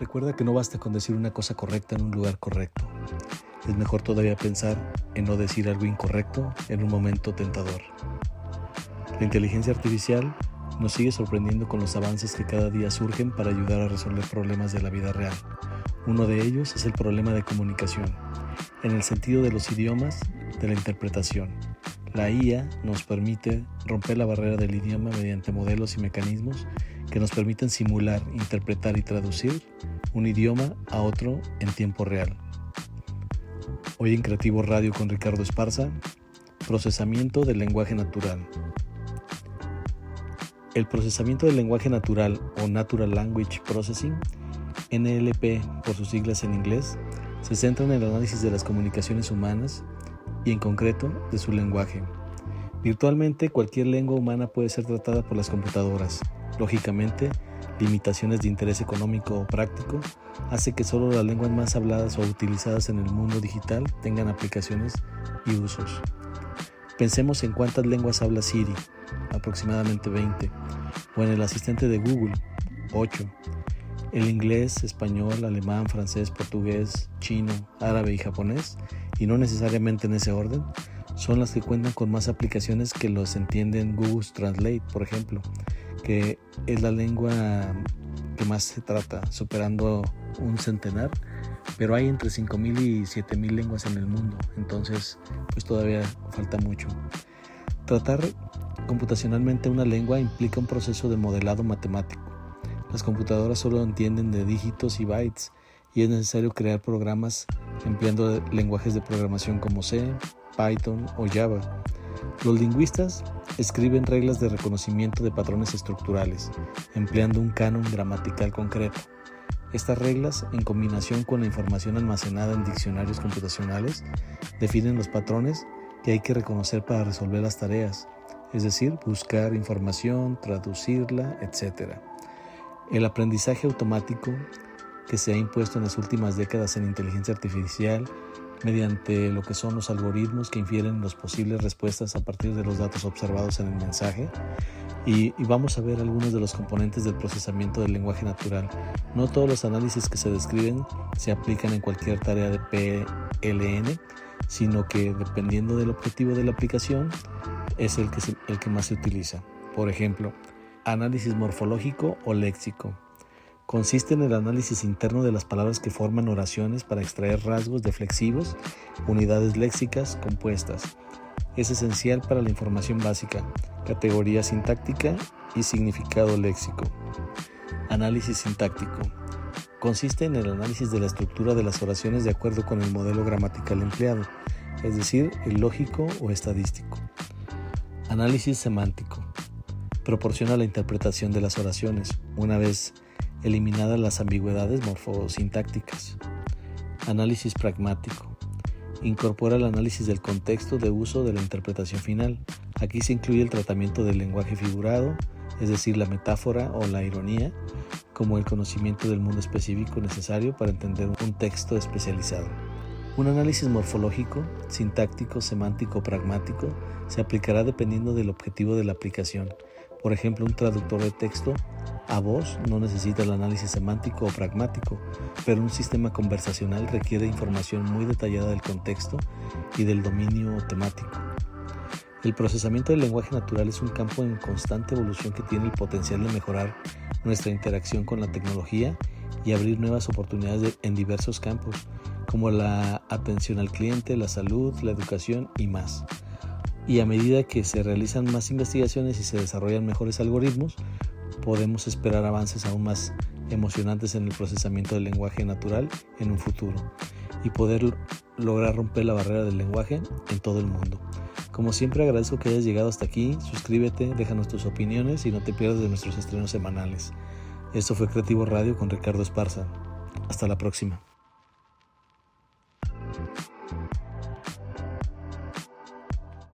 Recuerda que no basta con decir una cosa correcta en un lugar correcto. Es mejor todavía pensar en no decir algo incorrecto en un momento tentador. La inteligencia artificial nos sigue sorprendiendo con los avances que cada día surgen para ayudar a resolver problemas de la vida real. Uno de ellos es el problema de comunicación, en el sentido de los idiomas, de la interpretación. La IA nos permite romper la barrera del idioma mediante modelos y mecanismos que nos permiten simular, interpretar y traducir un idioma a otro en tiempo real. Hoy en Creativo Radio con Ricardo Esparza, procesamiento del lenguaje natural. El procesamiento del lenguaje natural o Natural Language Processing, NLP por sus siglas en inglés, se centra en el análisis de las comunicaciones humanas y en concreto de su lenguaje. Virtualmente cualquier lengua humana puede ser tratada por las computadoras. Lógicamente, limitaciones de interés económico o práctico hace que solo las lenguas más habladas o utilizadas en el mundo digital tengan aplicaciones y usos. Pensemos en cuántas lenguas habla Siri, aproximadamente 20, o en el asistente de Google, 8. El inglés, español, alemán, francés, portugués, chino, árabe y japonés, y no necesariamente en ese orden, son las que cuentan con más aplicaciones que los entienden Google Translate, por ejemplo, que es la lengua que más se trata, superando un centenar, pero hay entre 5.000 y 7.000 lenguas en el mundo, entonces pues todavía falta mucho. Tratar computacionalmente una lengua implica un proceso de modelado matemático. Las computadoras solo entienden de dígitos y bytes y es necesario crear programas empleando lenguajes de programación como C, Python o Java. Los lingüistas escriben reglas de reconocimiento de patrones estructurales, empleando un canon gramatical concreto. Estas reglas, en combinación con la información almacenada en diccionarios computacionales, definen los patrones que hay que reconocer para resolver las tareas, es decir, buscar información, traducirla, etc. El aprendizaje automático que se ha impuesto en las últimas décadas en inteligencia artificial mediante lo que son los algoritmos que infieren las posibles respuestas a partir de los datos observados en el mensaje. Y, vamos a ver algunos de los componentes del procesamiento del lenguaje natural. No todos los análisis que se describen se aplican en cualquier tarea de PLN, sino que dependiendo del objetivo de la aplicación es el que, el que más se utiliza. Por ejemplo, análisis morfológico o léxico consiste en el análisis interno de las palabras que forman oraciones para extraer rasgos de flexivos, unidades léxicas compuestas. Es esencial para la información básica, categoría sintáctica y significado léxico. Análisis sintáctico. Consiste en el análisis de la estructura de las oraciones de acuerdo con el modelo gramatical empleado, es decir, el lógico o estadístico. Análisis semántico. Proporciona la interpretación de las oraciones, una vez eliminadas las ambigüedades morfosintácticas. Análisis pragmático. Incorpora el análisis del contexto de uso de la interpretación final. Aquí se incluye el tratamiento del lenguaje figurado, es decir, la metáfora o la ironía, como el conocimiento del mundo específico necesario para entender un texto especializado. Un análisis morfológico, sintáctico, semántico pragmático se aplicará dependiendo del objetivo de la aplicación. Por ejemplo, un traductor de texto a voz no necesita el análisis semántico o pragmático, pero un sistema conversacional requiere información muy detallada del contexto y del dominio temático. El procesamiento del lenguaje natural es un campo en constante evolución que tiene el potencial de mejorar nuestra interacción con la tecnología y abrir nuevas oportunidades en diversos campos, como la atención al cliente, la salud, la educación y más. Y a medida que se realizan más investigaciones y se desarrollan mejores algoritmos, podemos esperar avances aún más emocionantes en el procesamiento del lenguaje natural en un futuro y poder lograr romper la barrera del lenguaje en todo el mundo. Como siempre agradezco que hayas llegado hasta aquí, suscríbete, déjanos tus opiniones y no te pierdas de nuestros estrenos semanales. Esto fue Creativo Radio con Ricardo Esparza. Hasta la próxima.